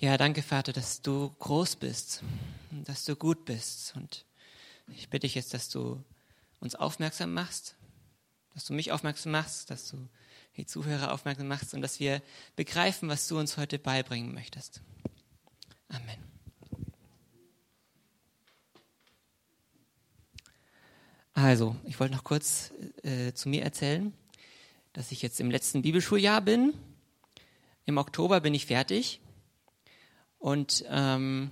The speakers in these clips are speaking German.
Ja, danke, Vater, dass du groß bist, dass du gut bist. Und ich bitte dich jetzt, dass du uns aufmerksam machst, dass du mich aufmerksam machst, dass du die Zuhörer aufmerksam machst und dass wir begreifen, was du uns heute beibringen möchtest. Amen. Also, ich wollte noch kurz äh, zu mir erzählen, dass ich jetzt im letzten Bibelschuljahr bin. Im Oktober bin ich fertig. Und ähm,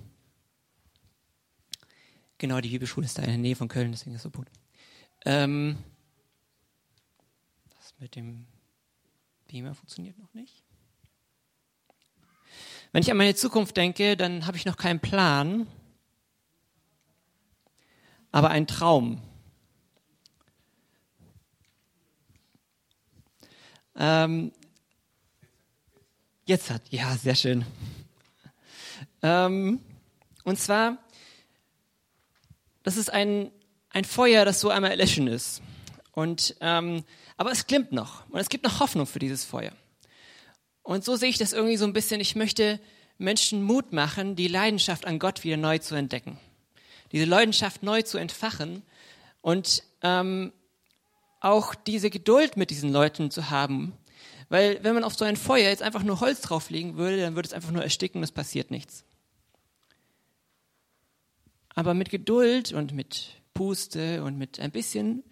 genau, die Bibelschule ist da in der Nähe von Köln, deswegen ist es so gut. Ähm, das mit dem Beamer funktioniert noch nicht. Wenn ich an meine Zukunft denke, dann habe ich noch keinen Plan, aber einen Traum. Ähm, jetzt hat, ja, sehr schön. Ähm, und zwar, das ist ein, ein Feuer, das so einmal erlöschen ist. Und, ähm, aber es glimmt noch und es gibt noch Hoffnung für dieses Feuer. Und so sehe ich das irgendwie so ein bisschen. Ich möchte Menschen Mut machen, die Leidenschaft an Gott wieder neu zu entdecken. Diese Leidenschaft neu zu entfachen und ähm, auch diese Geduld mit diesen Leuten zu haben. Weil wenn man auf so ein Feuer jetzt einfach nur Holz drauflegen würde, dann würde es einfach nur ersticken, es passiert nichts. Aber mit Geduld und mit Puste und mit ein bisschen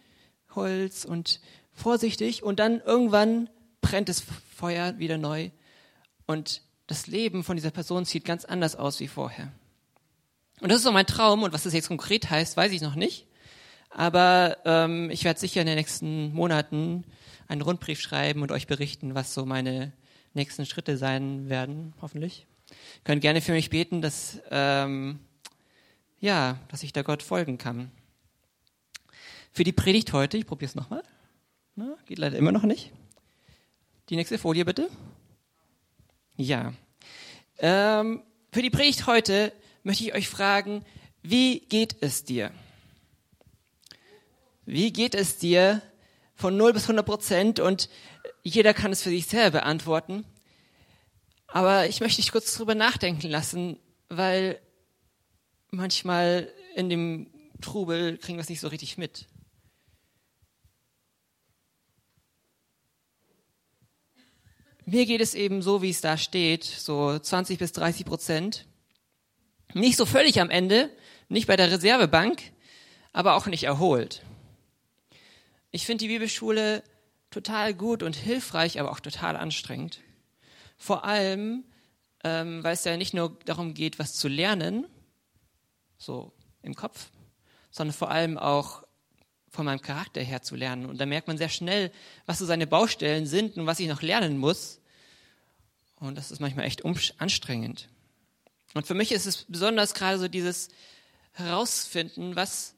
Holz und vorsichtig und dann irgendwann brennt das Feuer wieder neu und das Leben von dieser Person sieht ganz anders aus wie vorher. Und das ist so mein Traum und was das jetzt konkret heißt, weiß ich noch nicht. Aber ähm, ich werde sicher in den nächsten Monaten einen Rundbrief schreiben und euch berichten, was so meine nächsten Schritte sein werden, hoffentlich. Ihr könnt gerne für mich beten, dass, ähm, ja, dass ich da Gott folgen kann. Für die Predigt heute, ich probiere es nochmal. Geht leider immer noch nicht. Die nächste Folie bitte. Ja. Ähm, für die Predigt heute möchte ich euch fragen, wie geht es dir? Wie geht es dir von 0 bis 100 Prozent? Und jeder kann es für sich selber beantworten. Aber ich möchte dich kurz drüber nachdenken lassen, weil manchmal in dem Trubel kriegen wir es nicht so richtig mit. Mir geht es eben so, wie es da steht, so 20 bis 30 Prozent. Nicht so völlig am Ende, nicht bei der Reservebank, aber auch nicht erholt. Ich finde die Bibelschule total gut und hilfreich, aber auch total anstrengend. Vor allem, ähm, weil es ja nicht nur darum geht, was zu lernen, so im Kopf, sondern vor allem auch von meinem Charakter her zu lernen. Und da merkt man sehr schnell, was so seine Baustellen sind und was ich noch lernen muss. Und das ist manchmal echt anstrengend. Und für mich ist es besonders gerade so dieses herausfinden, was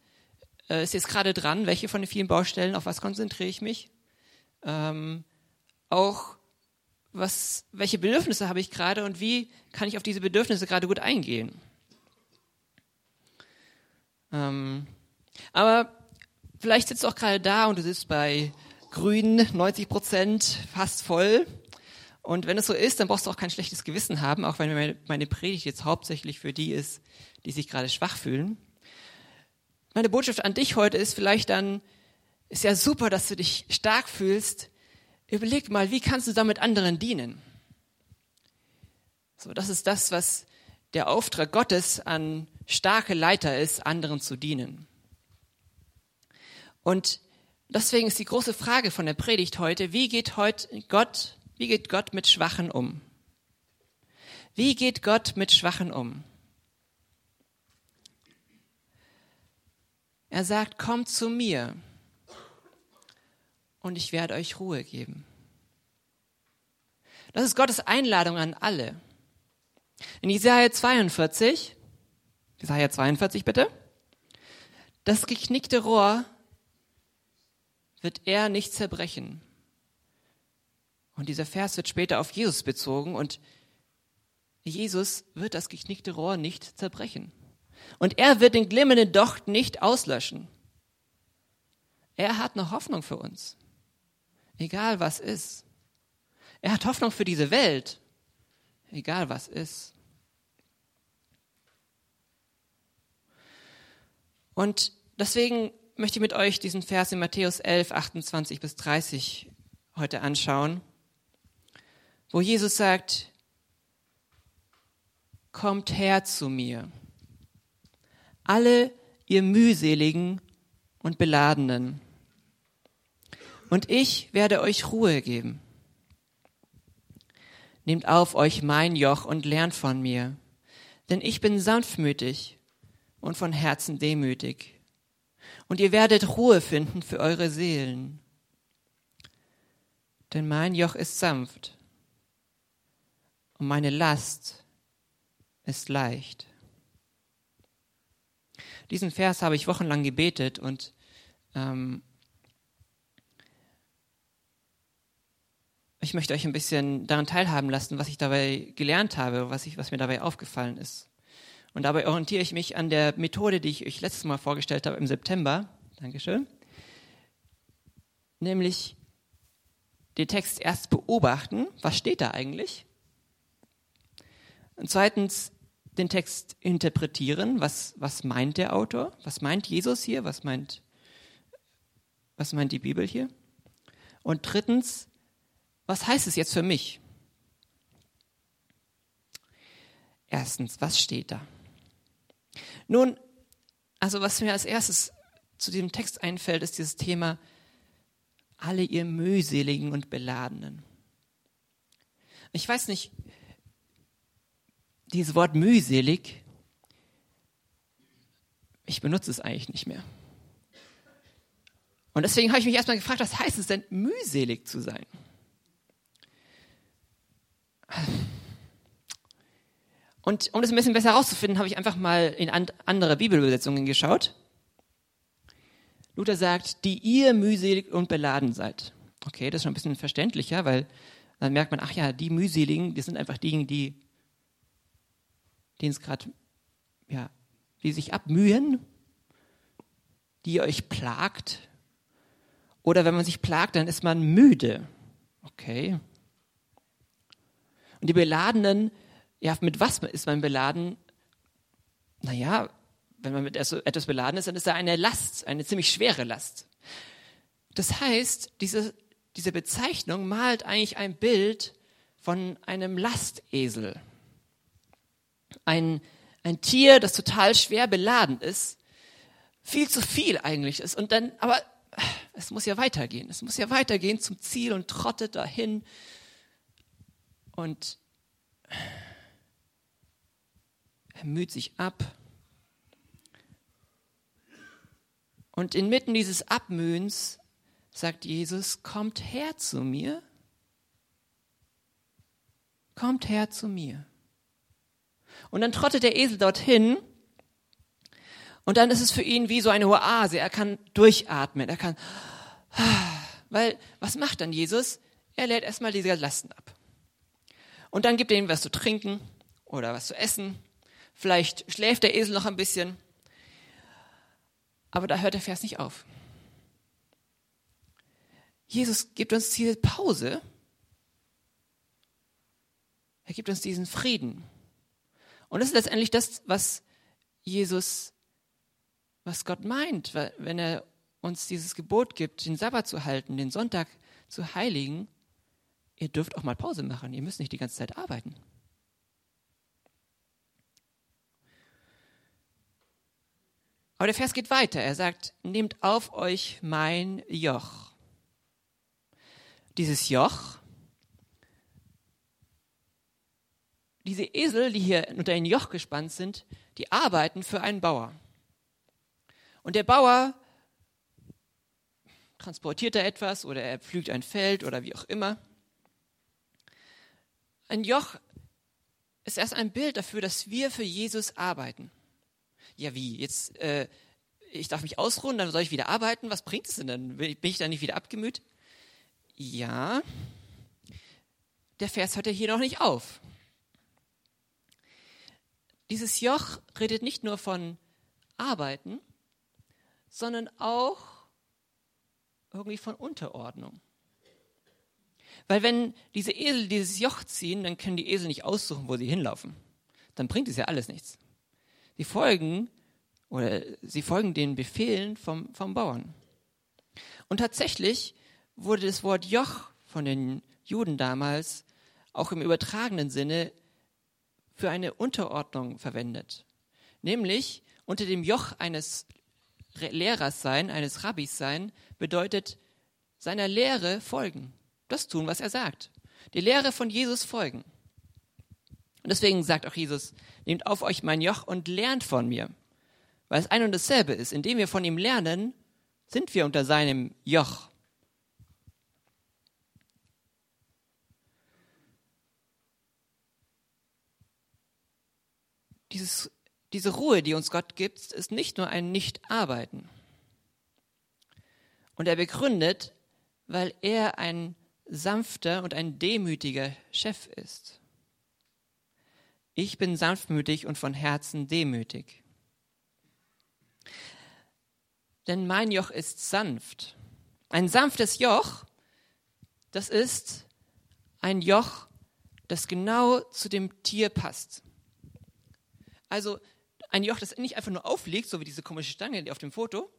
äh, ist jetzt gerade dran, welche von den vielen Baustellen, auf was konzentriere ich mich. Ähm, auch was, welche Bedürfnisse habe ich gerade und wie kann ich auf diese Bedürfnisse gerade gut eingehen. Ähm, aber vielleicht sitzt du auch gerade da und du sitzt bei grün 90 Prozent fast voll. Und wenn es so ist, dann brauchst du auch kein schlechtes Gewissen haben, auch wenn meine Predigt jetzt hauptsächlich für die ist, die sich gerade schwach fühlen. Meine Botschaft an dich heute ist vielleicht dann, ist ja super, dass du dich stark fühlst. Überleg mal, wie kannst du damit anderen dienen? So, das ist das, was der Auftrag Gottes an starke Leiter ist, anderen zu dienen. Und deswegen ist die große Frage von der Predigt heute, wie geht heute Gott, wie geht Gott mit Schwachen um? Wie geht Gott mit Schwachen um? Er sagt, kommt zu mir und ich werde euch Ruhe geben. Das ist Gottes Einladung an alle. In Jesaja 42, Jesaja 42 bitte, das geknickte Rohr wird er nicht zerbrechen. Und dieser Vers wird später auf Jesus bezogen und Jesus wird das geknickte Rohr nicht zerbrechen. Und er wird den glimmenden Docht nicht auslöschen. Er hat noch Hoffnung für uns. Egal was ist. Er hat Hoffnung für diese Welt. Egal was ist. Und deswegen möchte ich mit euch diesen Vers in Matthäus 11, 28 bis 30 heute anschauen, wo Jesus sagt, kommt her zu mir, alle ihr mühseligen und beladenen, und ich werde euch Ruhe geben. Nehmt auf euch mein Joch und lernt von mir, denn ich bin sanftmütig und von Herzen demütig, und ihr werdet Ruhe finden für eure Seelen. Denn mein Joch ist sanft und meine Last ist leicht. Diesen Vers habe ich wochenlang gebetet und ähm, ich möchte euch ein bisschen daran teilhaben lassen, was ich dabei gelernt habe, was, ich, was mir dabei aufgefallen ist. Und dabei orientiere ich mich an der Methode, die ich euch letztes Mal vorgestellt habe im September. Dankeschön. Nämlich den Text erst beobachten, was steht da eigentlich? Und zweitens den Text interpretieren, was, was meint der Autor? Was meint Jesus hier? Was meint, was meint die Bibel hier? Und drittens, was heißt es jetzt für mich? Erstens, was steht da? Nun, also was mir als erstes zu diesem Text einfällt, ist dieses Thema alle ihr mühseligen und beladenen. Ich weiß nicht, dieses Wort mühselig, ich benutze es eigentlich nicht mehr. Und deswegen habe ich mich erstmal gefragt, was heißt es denn, mühselig zu sein? Und um das ein bisschen besser herauszufinden, habe ich einfach mal in andere Bibelübersetzungen geschaut. Luther sagt, die ihr mühselig und beladen seid. Okay, das ist schon ein bisschen verständlicher, weil dann merkt man, ach ja, die mühseligen, die sind einfach diejenigen, die, es gerade, ja, die sich abmühen, die euch plagt. Oder wenn man sich plagt, dann ist man müde. Okay. Und die Beladenen, ja, mit was ist man beladen? Naja, wenn man mit etwas beladen ist, dann ist da eine Last, eine ziemlich schwere Last. Das heißt, diese, diese Bezeichnung malt eigentlich ein Bild von einem Lastesel. Ein, ein Tier, das total schwer beladen ist, viel zu viel eigentlich ist. Und dann, aber es muss ja weitergehen. Es muss ja weitergehen zum Ziel und trottet dahin. Und er müht sich ab. Und inmitten dieses Abmühens sagt Jesus, kommt her zu mir. Kommt her zu mir. Und dann trottet der Esel dorthin und dann ist es für ihn wie so eine Oase. Er kann durchatmen. Er kann, weil, was macht dann Jesus? Er lädt erstmal diese Lasten ab. Und dann gibt er ihm was zu trinken oder was zu essen. Vielleicht schläft der Esel noch ein bisschen aber da hört der Vers nicht auf. Jesus gibt uns diese Pause. Er gibt uns diesen Frieden. Und das ist letztendlich das, was Jesus, was Gott meint, wenn er uns dieses Gebot gibt, den Sabbat zu halten, den Sonntag zu heiligen. Ihr dürft auch mal Pause machen. Ihr müsst nicht die ganze Zeit arbeiten. Aber der Vers geht weiter. Er sagt, nehmt auf euch mein Joch. Dieses Joch, diese Esel, die hier unter ein Joch gespannt sind, die arbeiten für einen Bauer. Und der Bauer transportiert da etwas oder er pflügt ein Feld oder wie auch immer. Ein Joch ist erst ein Bild dafür, dass wir für Jesus arbeiten ja wie, jetzt, äh, ich darf mich ausruhen, dann soll ich wieder arbeiten, was bringt es denn dann? Bin ich dann nicht wieder abgemüht? Ja, der Vers hört ja hier noch nicht auf. Dieses Joch redet nicht nur von Arbeiten, sondern auch irgendwie von Unterordnung. Weil wenn diese Esel dieses Joch ziehen, dann können die Esel nicht aussuchen, wo sie hinlaufen. Dann bringt es ja alles nichts. Die folgen oder sie folgen den Befehlen vom, vom Bauern. Und tatsächlich wurde das Wort Joch von den Juden damals auch im übertragenen Sinne für eine Unterordnung verwendet. Nämlich unter dem Joch eines Lehrers sein, eines Rabbis sein, bedeutet seiner Lehre folgen. Das tun, was er sagt. Die Lehre von Jesus folgen. Und deswegen sagt auch Jesus, nehmt auf euch mein Joch und lernt von mir. Weil es ein und dasselbe ist. Indem wir von ihm lernen, sind wir unter seinem Joch. Dieses, diese Ruhe, die uns Gott gibt, ist nicht nur ein Nicht-Arbeiten. Und er begründet, weil er ein sanfter und ein demütiger Chef ist. Ich bin sanftmütig und von Herzen demütig. Denn mein Joch ist sanft. Ein sanftes Joch, das ist ein Joch, das genau zu dem Tier passt. Also ein Joch, das nicht einfach nur aufliegt, so wie diese komische Stange auf dem Foto,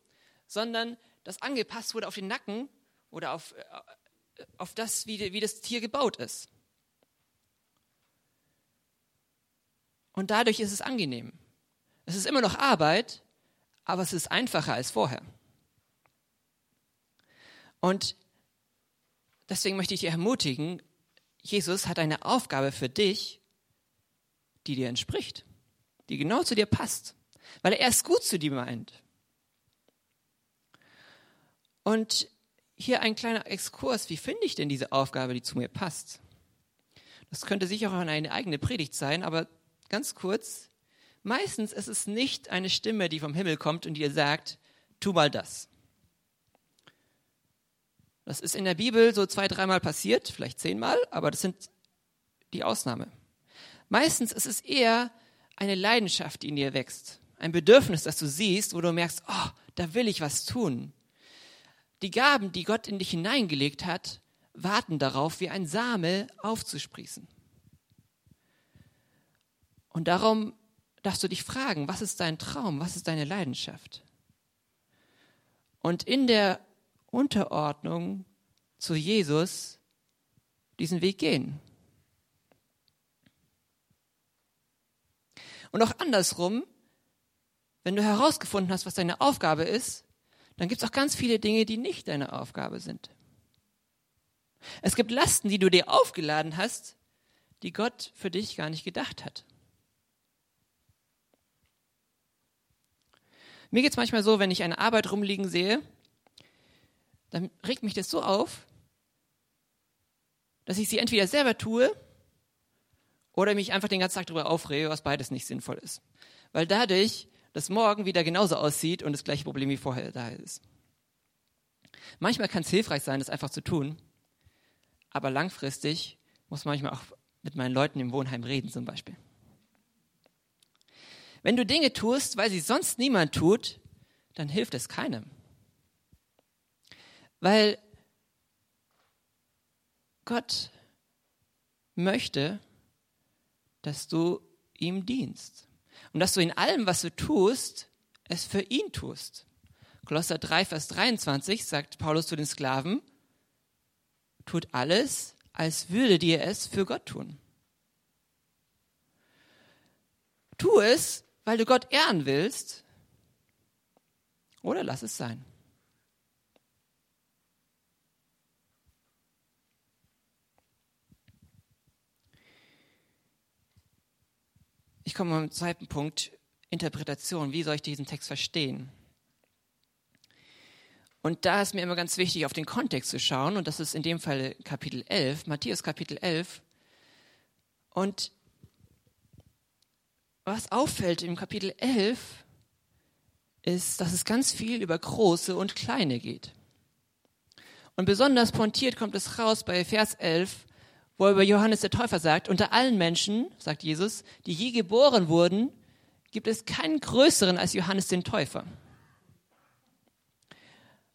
sondern das angepasst wurde auf den Nacken oder auf, äh, auf das, wie, wie das Tier gebaut ist. Und dadurch ist es angenehm. Es ist immer noch Arbeit, aber es ist einfacher als vorher. Und deswegen möchte ich dich ermutigen, Jesus hat eine Aufgabe für dich, die dir entspricht, die genau zu dir passt, weil er es gut zu dir meint. Und hier ein kleiner Exkurs, wie finde ich denn diese Aufgabe, die zu mir passt? Das könnte sicher auch eine eigene Predigt sein, aber ganz kurz, meistens ist es nicht eine Stimme, die vom Himmel kommt und dir sagt, tu mal das. Das ist in der Bibel so zwei, dreimal passiert, vielleicht zehnmal, aber das sind die Ausnahme. Meistens ist es eher eine Leidenschaft, die in dir wächst. Ein Bedürfnis, das du siehst, wo du merkst, oh, da will ich was tun. Die Gaben, die Gott in dich hineingelegt hat, warten darauf, wie ein Same aufzusprießen. Und darum darfst du dich fragen, was ist dein Traum, was ist deine Leidenschaft? Und in der Unterordnung zu Jesus diesen Weg gehen. Und auch andersrum, wenn du herausgefunden hast, was deine Aufgabe ist, dann gibt es auch ganz viele Dinge, die nicht deine Aufgabe sind. Es gibt Lasten, die du dir aufgeladen hast, die Gott für dich gar nicht gedacht hat. Mir geht es manchmal so, wenn ich eine Arbeit rumliegen sehe, dann regt mich das so auf, dass ich sie entweder selber tue oder mich einfach den ganzen Tag darüber aufrege, was beides nicht sinnvoll ist. Weil dadurch das morgen wieder genauso aussieht und das gleiche Problem wie vorher da ist. Manchmal kann es hilfreich sein, das einfach zu tun, aber langfristig muss man manchmal auch mit meinen Leuten im Wohnheim reden zum Beispiel. Wenn du Dinge tust, weil sie sonst niemand tut, dann hilft es keinem. Weil Gott möchte, dass du ihm dienst. Und dass du in allem, was du tust, es für ihn tust. Kolosser 3, Vers 23 sagt Paulus zu den Sklaven, tut alles, als würdet ihr es für Gott tun. Tu es, weil du Gott ehren willst, oder lass es sein. Ich komme zum zweiten Punkt, Interpretation. Wie soll ich diesen Text verstehen? Und da ist mir immer ganz wichtig, auf den Kontext zu schauen. Und das ist in dem Fall Kapitel 11, Matthäus Kapitel 11. Und was auffällt im Kapitel 11, ist, dass es ganz viel über große und kleine geht. Und besonders pointiert kommt es raus bei Vers 11, wo er über Johannes der Täufer sagt, unter allen Menschen, sagt Jesus, die je geboren wurden, gibt es keinen größeren als Johannes den Täufer.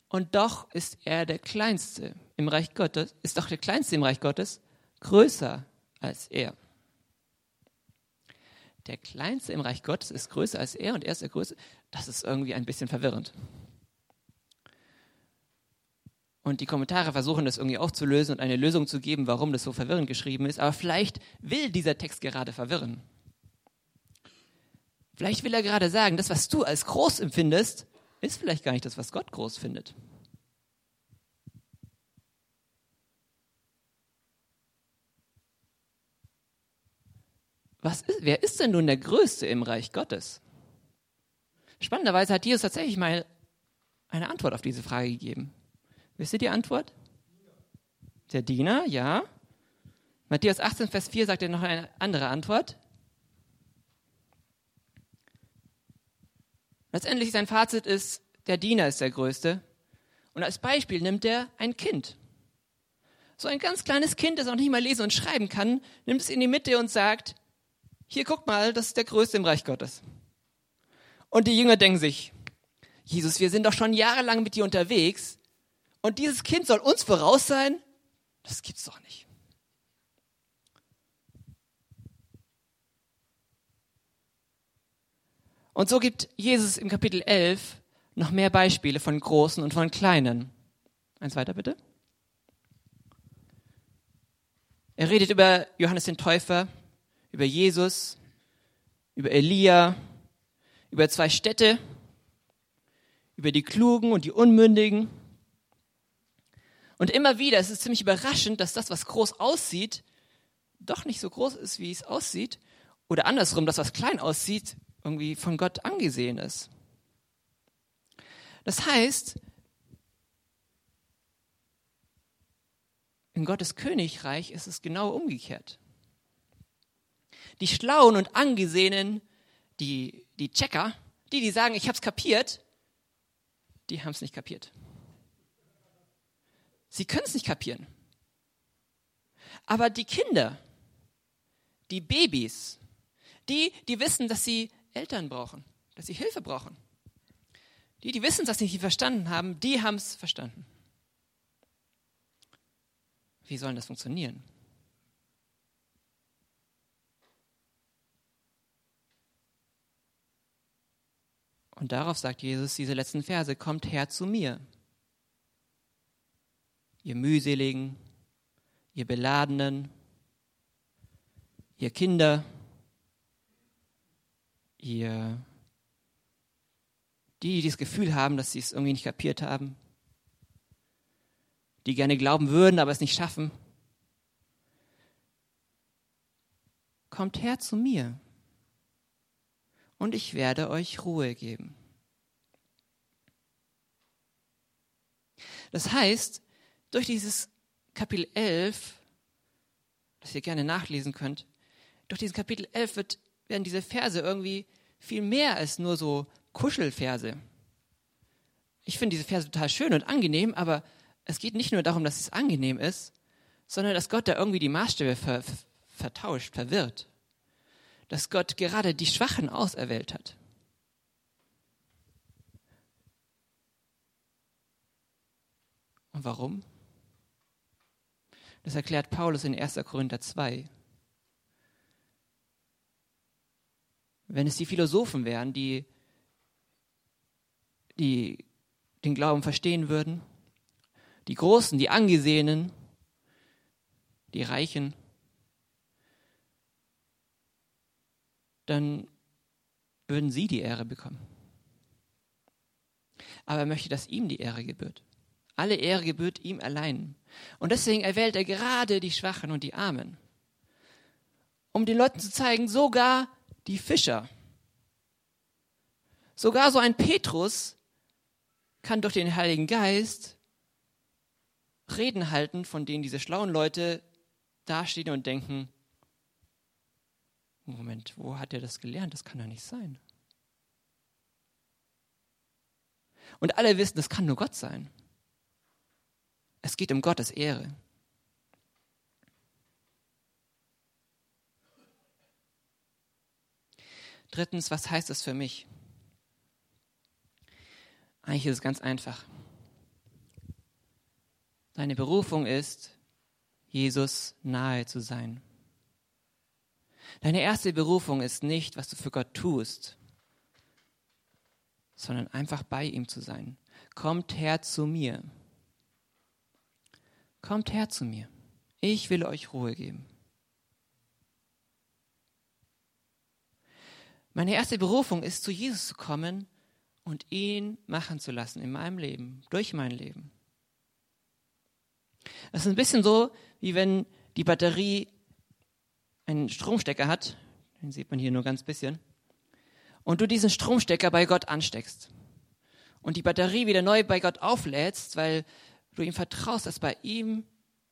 Und doch ist er der Kleinste im Reich Gottes, ist doch der Kleinste im Reich Gottes größer als er. Der Kleinste im Reich Gottes ist größer als er und er ist der Größte. Das ist irgendwie ein bisschen verwirrend. Und die Kommentare versuchen das irgendwie aufzulösen und eine Lösung zu geben, warum das so verwirrend geschrieben ist. Aber vielleicht will dieser Text gerade verwirren. Vielleicht will er gerade sagen, das, was du als groß empfindest, ist vielleicht gar nicht das, was Gott groß findet. Was ist, wer ist denn nun der Größte im Reich Gottes? Spannenderweise hat Jesus tatsächlich mal eine Antwort auf diese Frage gegeben. Wisst ihr die Antwort? Der Diener, ja. Matthäus 18, Vers 4 sagt er noch eine andere Antwort. Letztendlich sein Fazit ist, der Diener ist der Größte. Und als Beispiel nimmt er ein Kind. So ein ganz kleines Kind, das auch nicht mal lesen und schreiben kann, nimmt es in die Mitte und sagt, hier guck mal, das ist der Größte im Reich Gottes. Und die Jünger denken sich, Jesus, wir sind doch schon jahrelang mit dir unterwegs und dieses Kind soll uns voraus sein? Das gibt's doch nicht. Und so gibt Jesus im Kapitel 11 noch mehr Beispiele von großen und von kleinen. Eins weiter bitte. Er redet über Johannes den Täufer, über Jesus, über Elia, über zwei Städte, über die Klugen und die Unmündigen. Und immer wieder ist es ziemlich überraschend, dass das, was groß aussieht, doch nicht so groß ist, wie es aussieht. Oder andersrum, das, was klein aussieht, irgendwie von Gott angesehen ist. Das heißt, in Gottes Königreich ist es genau umgekehrt. Die Schlauen und Angesehenen, die, die Checker, die, die sagen, ich habe es kapiert, die haben es nicht kapiert. Sie können es nicht kapieren. Aber die Kinder, die Babys, die, die wissen, dass sie Eltern brauchen, dass sie Hilfe brauchen. Die, die wissen, dass sie nicht verstanden haben, die haben es verstanden. Wie soll das funktionieren? Und darauf sagt Jesus diese letzten Verse, kommt her zu mir. Ihr mühseligen, ihr beladenen, ihr Kinder, ihr, die, die das Gefühl haben, dass sie es irgendwie nicht kapiert haben, die gerne glauben würden, aber es nicht schaffen. Kommt her zu mir und ich werde euch Ruhe geben. Das heißt, durch dieses Kapitel 11, das ihr gerne nachlesen könnt, durch dieses Kapitel 11 wird, werden diese Verse irgendwie viel mehr als nur so Kuschelverse. Ich finde diese Verse total schön und angenehm, aber es geht nicht nur darum, dass es angenehm ist, sondern dass Gott da irgendwie die Maßstäbe ver vertauscht, verwirrt. Dass Gott gerade die Schwachen auserwählt hat. Und warum? Das erklärt Paulus in 1. Korinther 2. Wenn es die Philosophen wären, die, die den Glauben verstehen würden, die Großen, die Angesehenen, die Reichen, dann würden sie die Ehre bekommen. Aber er möchte, dass ihm die Ehre gebührt. Alle Ehre gebührt ihm allein. Und deswegen erwählt er gerade die Schwachen und die Armen. Um den Leuten zu zeigen, sogar die Fischer. Sogar so ein Petrus kann durch den Heiligen Geist Reden halten, von denen diese schlauen Leute dastehen und denken, Moment, wo hat er das gelernt? Das kann doch nicht sein. Und alle wissen, das kann nur Gott sein. Es geht um Gottes Ehre. Drittens, was heißt das für mich? Eigentlich ist es ganz einfach. Deine Berufung ist, Jesus nahe zu sein. Deine erste Berufung ist nicht, was du für Gott tust, sondern einfach bei ihm zu sein. Kommt her zu mir. Kommt her zu mir. Ich will euch Ruhe geben. Meine erste Berufung ist, zu Jesus zu kommen und ihn machen zu lassen in meinem Leben, durch mein Leben. Das ist ein bisschen so, wie wenn die Batterie einen Stromstecker hat, den sieht man hier nur ganz bisschen, und du diesen Stromstecker bei Gott ansteckst und die Batterie wieder neu bei Gott auflädst, weil du ihm vertraust, dass bei ihm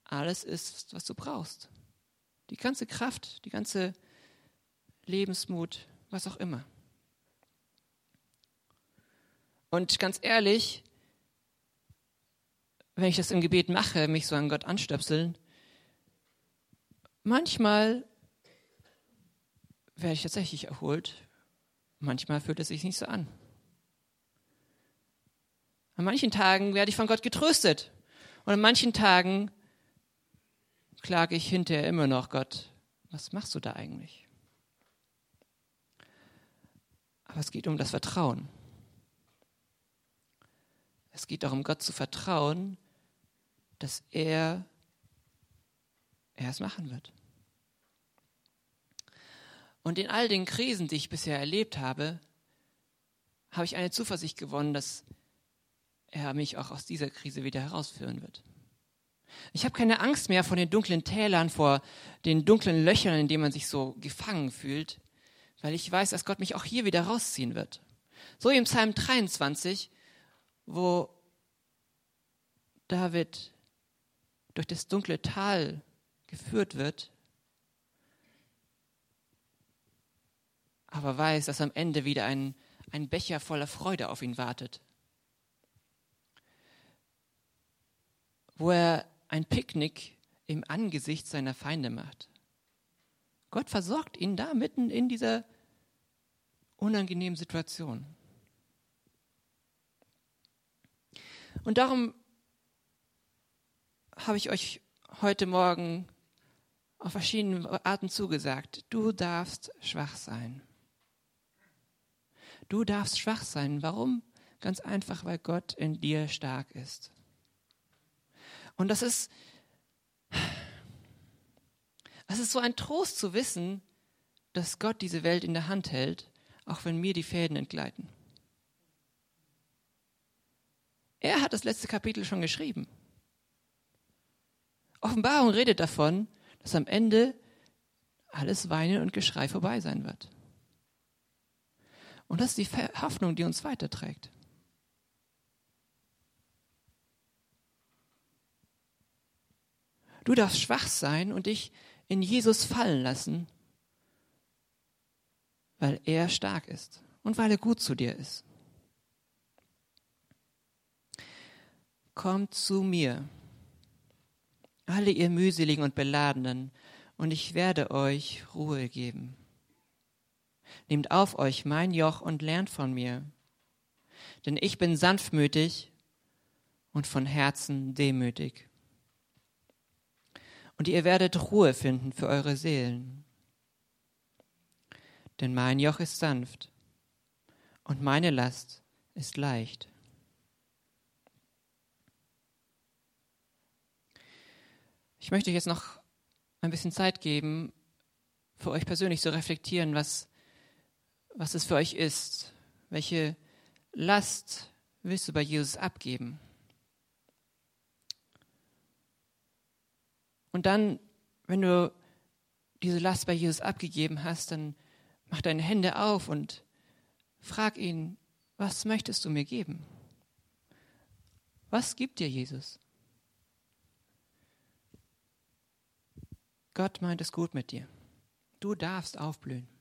alles ist, was du brauchst. Die ganze Kraft, die ganze Lebensmut, was auch immer. Und ganz ehrlich, wenn ich das im Gebet mache, mich so an Gott anstöpseln, manchmal werde ich tatsächlich erholt, manchmal fühlt es sich nicht so an. An manchen Tagen werde ich von Gott getröstet und an manchen Tagen klage ich hinterher immer noch, Gott, was machst du da eigentlich? Aber es geht um das Vertrauen. Es geht darum, Gott zu vertrauen, dass er, er es machen wird. Und in all den Krisen, die ich bisher erlebt habe, habe ich eine Zuversicht gewonnen, dass er mich auch aus dieser Krise wieder herausführen wird. Ich habe keine Angst mehr vor den dunklen Tälern, vor den dunklen Löchern, in denen man sich so gefangen fühlt, weil ich weiß, dass Gott mich auch hier wieder rausziehen wird. So im Psalm 23, wo David durch das dunkle Tal geführt wird, aber weiß, dass am Ende wieder ein, ein Becher voller Freude auf ihn wartet. Wo er ein Picknick im Angesicht seiner Feinde macht. Gott versorgt ihn da mitten in dieser unangenehmen Situation. Und darum habe ich euch heute Morgen auf verschiedene Arten zugesagt, du darfst schwach sein. Du darfst schwach sein. Warum? Ganz einfach, weil Gott in dir stark ist. Und das ist, es ist so ein Trost zu wissen, dass Gott diese Welt in der Hand hält, auch wenn mir die Fäden entgleiten. Er hat das letzte Kapitel schon geschrieben. Offenbarung redet davon, dass am Ende alles Weinen und Geschrei vorbei sein wird. Und das ist die Hoffnung, die uns weiterträgt. Du darfst schwach sein und dich in Jesus fallen lassen, weil er stark ist und weil er gut zu dir ist. Kommt zu mir, alle ihr mühseligen und beladenen, und ich werde euch Ruhe geben. Nehmt auf euch mein Joch und lernt von mir, denn ich bin sanftmütig und von Herzen demütig. Und ihr werdet Ruhe finden für eure Seelen. Denn mein Joch ist sanft und meine Last ist leicht. Ich möchte jetzt noch ein bisschen Zeit geben, für euch persönlich zu reflektieren, was, was es für euch ist. Welche Last willst du bei Jesus abgeben? Und dann, wenn du diese Last bei Jesus abgegeben hast, dann mach deine Hände auf und frag ihn, was möchtest du mir geben? Was gibt dir Jesus? Gott meint es gut mit dir. Du darfst aufblühen.